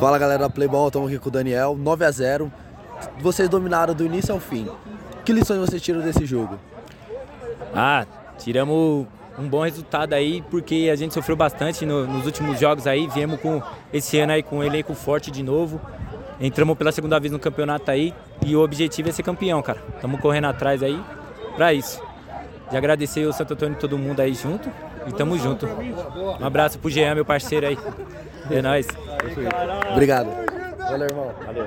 Fala galera da Playball, estamos aqui com o Daniel, 9 a 0 Vocês dominaram do início ao fim. Que lições vocês tiram desse jogo? Ah, tiramos um bom resultado aí, porque a gente sofreu bastante no, nos últimos jogos aí, viemos com esse ano aí com um elenco forte de novo. Entramos pela segunda vez no campeonato aí e o objetivo é ser campeão, cara. Estamos correndo atrás aí para isso. De agradecer o Santo Antônio e todo mundo aí junto e tamo junto. Um abraço pro Jean, meu parceiro aí. É nóis. Obrigado. Valeu, irmão. Valeu.